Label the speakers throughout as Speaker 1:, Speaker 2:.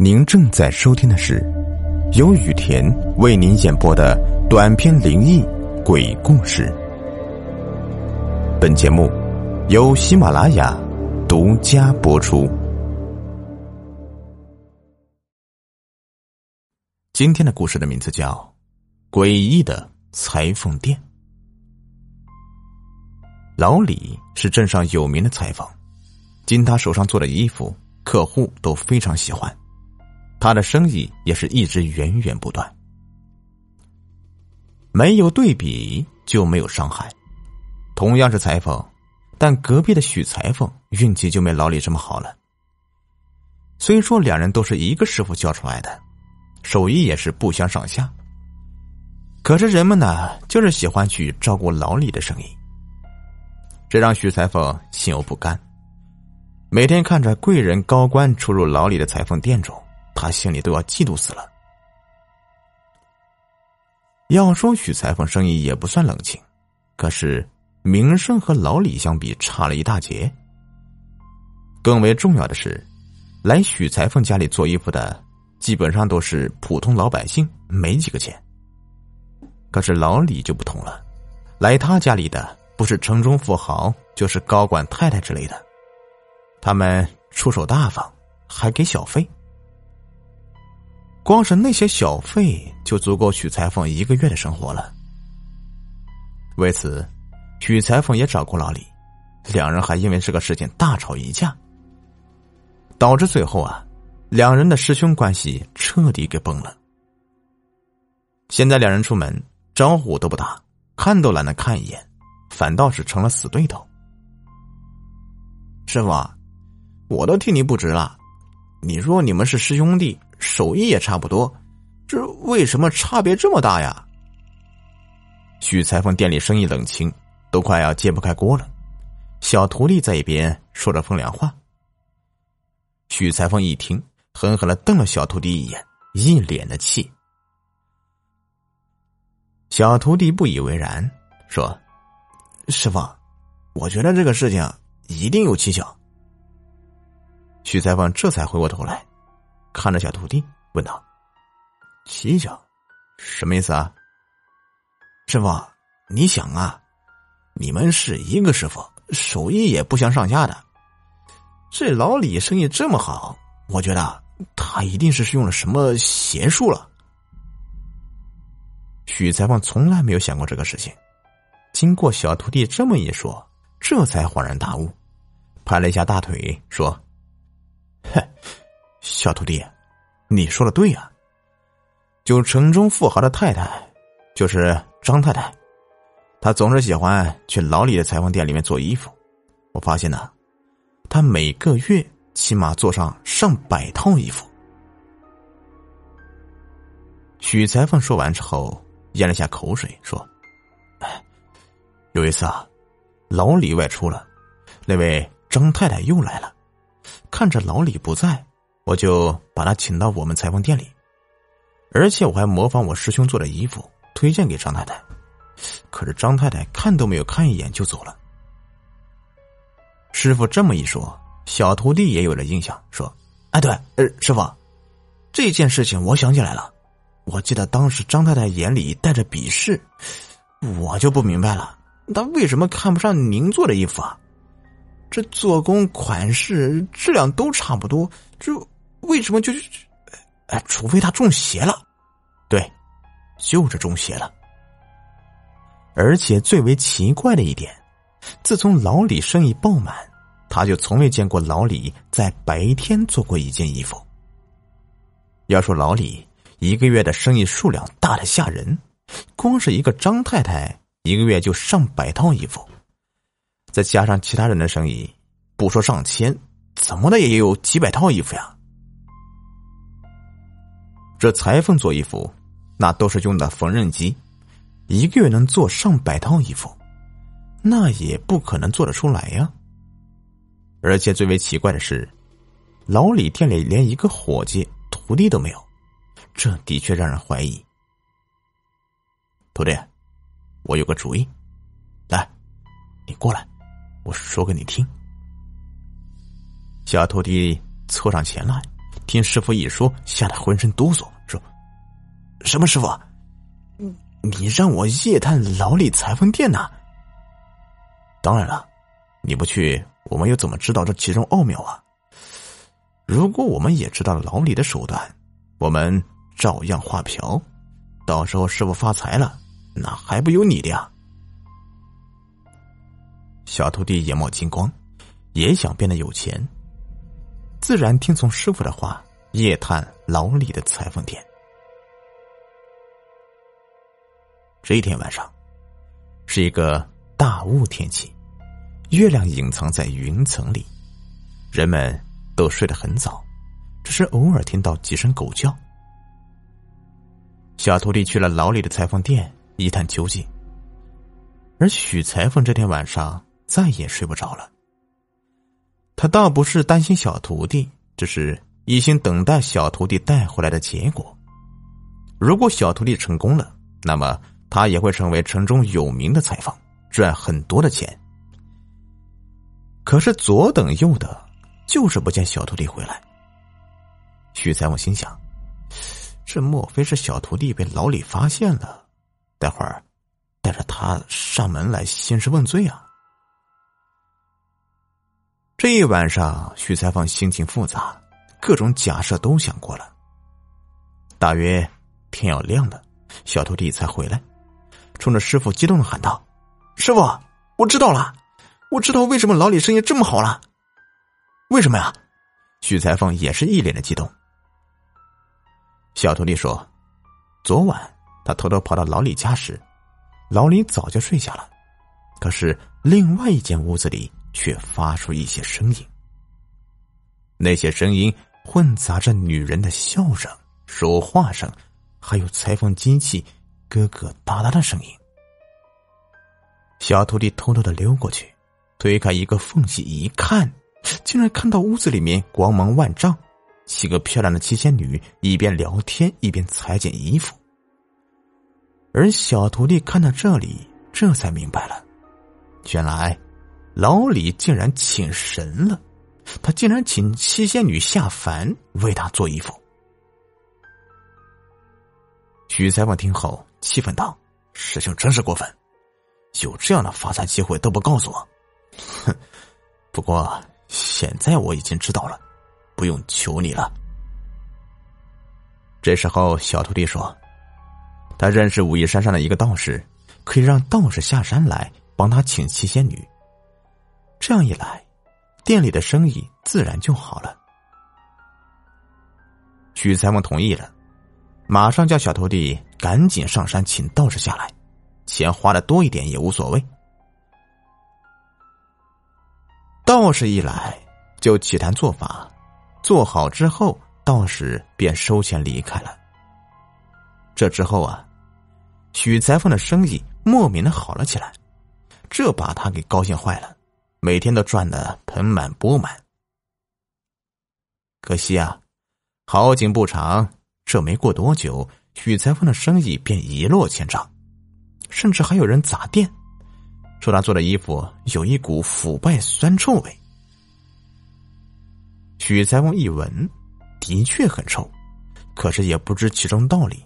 Speaker 1: 您正在收听的是由雨田为您演播的短篇灵异鬼故事。本节目由喜马拉雅独家播出。今天的故事的名字叫《诡异的裁缝店》。老李是镇上有名的裁缝，经他手上做的衣服，客户都非常喜欢。他的生意也是一直源源不断，没有对比就没有伤害。同样是裁缝，但隔壁的许裁缝运气就没老李这么好了。虽说两人都是一个师傅教出来的，手艺也是不相上下，可是人们呢，就是喜欢去照顾老李的生意，这让许裁缝心有不甘。每天看着贵人高官出入老李的裁缝店中。他心里都要嫉妒死了。要说许裁缝生意也不算冷清，可是名声和老李相比差了一大截。更为重要的是，来许裁缝家里做衣服的基本上都是普通老百姓，没几个钱。可是老李就不同了，来他家里的不是城中富豪，就是高管太太之类的，他们出手大方，还给小费。光是那些小费就足够许裁缝一个月的生活了。为此，许裁缝也找过老李，两人还因为这个事情大吵一架，导致最后啊，两人的师兄关系彻底给崩了。现在两人出门招呼都不打，看都懒得看一眼，反倒是成了死对头。
Speaker 2: 师傅，我都替你不值了，你说你们是师兄弟。手艺也差不多，这为什么差别这么大呀？
Speaker 1: 许裁缝店里生意冷清，都快要揭不开锅了。小徒弟在一边说着风凉话。许裁缝一听，狠狠的瞪了小徒弟一眼，一脸的气。小徒弟不以为然，说：“
Speaker 2: 师傅，我觉得这个事情一定有蹊跷。”
Speaker 1: 许裁缝这才回过头来。看着小徒弟，问道：“
Speaker 2: 蹊跷，
Speaker 1: 什么意思啊？
Speaker 2: 师傅，你想啊，你们是一个师傅，手艺也不相上下的。这老李生意这么好，我觉得他一定是是用了什么邪术了。”
Speaker 1: 许裁缝从来没有想过这个事情，经过小徒弟这么一说，这才恍然大悟，拍了一下大腿，说：“哼。”小徒弟，你说的对呀。就城中富豪的太太，就是张太太，她总是喜欢去老李的裁缝店里面做衣服。我发现呢，她每个月起码做上上百套衣服。许裁缝说完之后，咽了下口水，说：“哎，有一次啊，老李外出了，那位张太太又来了，看着老李不在。”我就把他请到我们裁缝店里，而且我还模仿我师兄做的衣服推荐给张太太，可是张太太看都没有看一眼就走了。师傅这么一说，小徒弟也有了印象，说：“哎，对，呃，师傅，这件事情我想起来了，我记得当时张太太眼里带着鄙视，我就不明白了，她为什么看不上您做的衣服啊？这做工、款式、质量都差不多，这……”为什么就是，哎，除非他中邪了，对，就是中邪了。而且最为奇怪的一点，自从老李生意爆满，他就从未见过老李在白天做过一件衣服。要说老李一个月的生意数量大的吓人，光是一个张太太一个月就上百套衣服，再加上其他人的生意，不说上千，怎么的也有几百套衣服呀。这裁缝做衣服，那都是用的缝纫机，一个月能做上百套衣服，那也不可能做得出来呀。而且最为奇怪的是，老李店里连一个伙计、徒弟都没有，这的确让人怀疑。徒弟，我有个主意，来，你过来，我说给你听。小徒弟凑上前来，
Speaker 2: 听师傅一说，吓得浑身哆嗦，说：“什么师傅？你让我夜探老李裁缝店呢？当然了，你不去，我们又怎么知道这其中奥妙啊？如果我们也知道老李的手段，我们照样画瓢，到时候师傅发财了，那还不有你的呀？”小徒弟眼冒金光，也想变得有钱，自然听从师傅的话，夜探老李的裁缝店。这一天晚上，是一个大雾天气，月亮隐藏在云层里，人们都睡得很早，只是偶尔听到几声狗叫。小徒弟去了老李的裁缝店一探究竟，而许裁缝这天晚上。再也睡不着了。他倒不是担心小徒弟，只是一心等待小徒弟带回来的结果。如果小徒弟成功了，那么他也会成为城中有名的裁缝，赚很多的钱。可是左等右等，就是不见小徒弟回来。许裁缝心想：这莫非是小徒弟被老李发现了？待会儿带着他上门来兴师问罪啊！这一晚上，许裁缝心情复杂，各种假设都想过了。大约天要亮了，小徒弟才回来，冲着师傅激动的喊道：“师傅，我知道了，我知道为什么老李生意这么好了。为什么呀？”许裁缝也是一脸的激动。小徒弟说：“昨晚他偷偷跑到老李家时，老李早就睡下了，可是另外一间屋子里。”却发出一些声音，那些声音混杂着女人的笑声、说话声，还有裁缝机器咯咯哒哒的声音。小徒弟偷偷的溜过去，推开一个缝隙一看，竟然看到屋子里面光芒万丈，几个漂亮的七仙女一边聊天一边裁剪衣服。而小徒弟看到这里，这才明白了，原来。老李竟然请神了，他竟然请七仙女下凡为他做衣服。许裁缝听后气愤道：“师兄真是过分，有这样的发财机会都不告诉我。哼！不过现在我已经知道了，不用求你了。”这时候，小徒弟说：“他认识武夷山上的一个道士，可以让道士下山来帮他请七仙女。”这样一来，店里的生意自然就好了。许裁缝同意了，马上叫小徒弟赶紧上山请道士下来，钱花的多一点也无所谓。道士一来就起坛做法，做好之后，道士便收钱离开了。这之后啊，许裁缝的生意莫名的好了起来，这把他给高兴坏了。每天都赚得盆满钵满，可惜啊，好景不长，这没过多久，许裁缝的生意便一落千丈，甚至还有人砸店，说他做的衣服有一股腐败酸臭味。许裁缝一闻，的确很臭，可是也不知其中道理。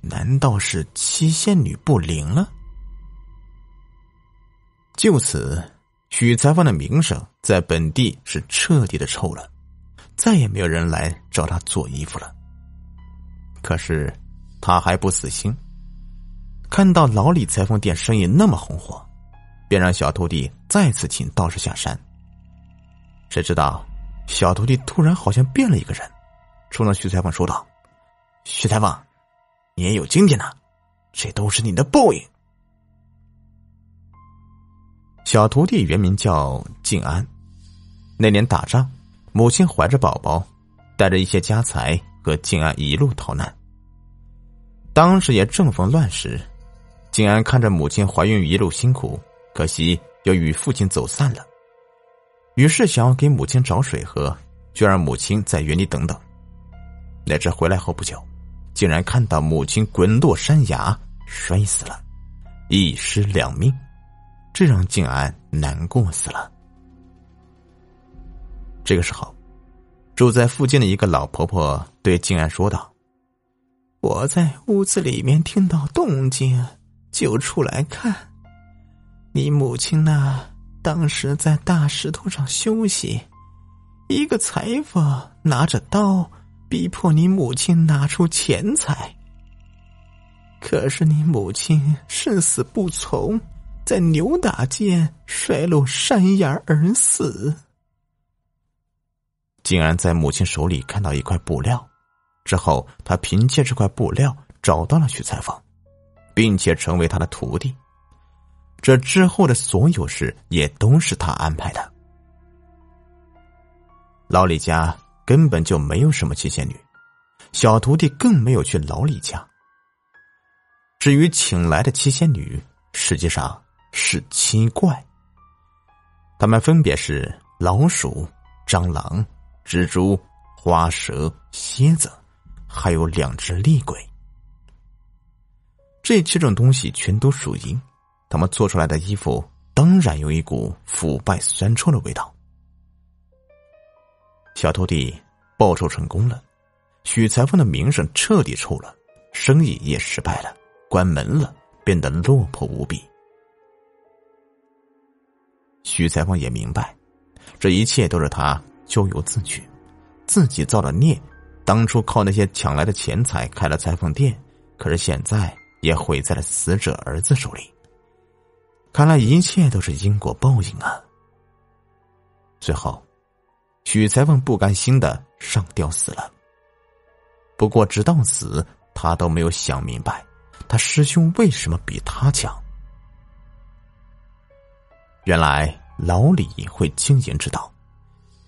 Speaker 2: 难道是七仙女不灵了？就此，许裁缝的名声在本地是彻底的臭了，再也没有人来找他做衣服了。可是他还不死心，看到老李裁缝店生意那么红火，便让小徒弟再次请道士下山。谁知道，小徒弟突然好像变了一个人，冲着徐裁缝说道：“徐裁缝，你也有今天呐，这都是你的报应。”小徒弟原名叫静安，那年打仗，母亲怀着宝宝，带着一些家财和静安一路逃难。当时也正逢乱时，静安看着母亲怀孕一路辛苦，可惜又与父亲走散了，于是想要给母亲找水喝，就让母亲在原地等等。哪知回来后不久，竟然看到母亲滚落山崖，摔死了，一尸两命。这让静安难过死了。这个时候，
Speaker 1: 住在附近的一个老婆婆对静安说道：“
Speaker 2: 我在屋子里面听到动静，就出来看。你母亲呢，当时在大石头上休息，一个裁缝拿着刀逼迫你母亲拿出钱财。可是你母亲誓死不从。”在扭打间摔落山崖而死。
Speaker 1: 竟然在母亲手里看到一块布料，之后他凭借这块布料找到了许裁缝，并且成为他的徒弟。这之后的所有事也都是他安排的。老李家根本就没有什么七仙女，小徒弟更没有去老李家。至于请来的七仙女，实际上。是七怪，他们分别是老鼠、蟑螂、蜘蛛、花蛇、蝎子，还有两只厉鬼。这七种东西全都属阴，他们做出来的衣服当然有一股腐败酸臭的味道。小徒弟报仇成功了，许裁缝的名声彻底臭了，生意也失败了，关门了，变得落魄无比。许裁缝也明白，这一切都是他咎由自取，自己造的孽。当初靠那些抢来的钱财开了裁缝店，可是现在也毁在了死者儿子手里。看来一切都是因果报应啊！最后，许裁缝不甘心的上吊死了。不过，直到死，他都没有想明白，他师兄为什么比他强。原来老李会经营之道，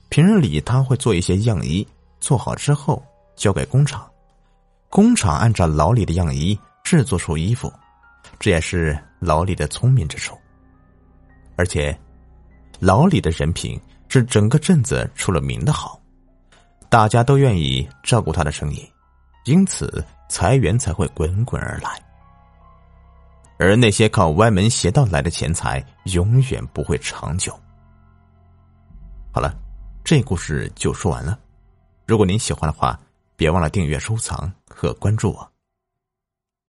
Speaker 1: 平日里他会做一些样衣，做好之后交给工厂，工厂按照老李的样衣制作出衣服，这也是老李的聪明之处。而且，老李的人品是整个镇子出了名的好，大家都愿意照顾他的生意，因此财源才会滚滚而来。而那些靠歪门邪道来的钱财，永远不会长久。好了，这故事就说完了。如果您喜欢的话，别忘了订阅、收藏和关注我。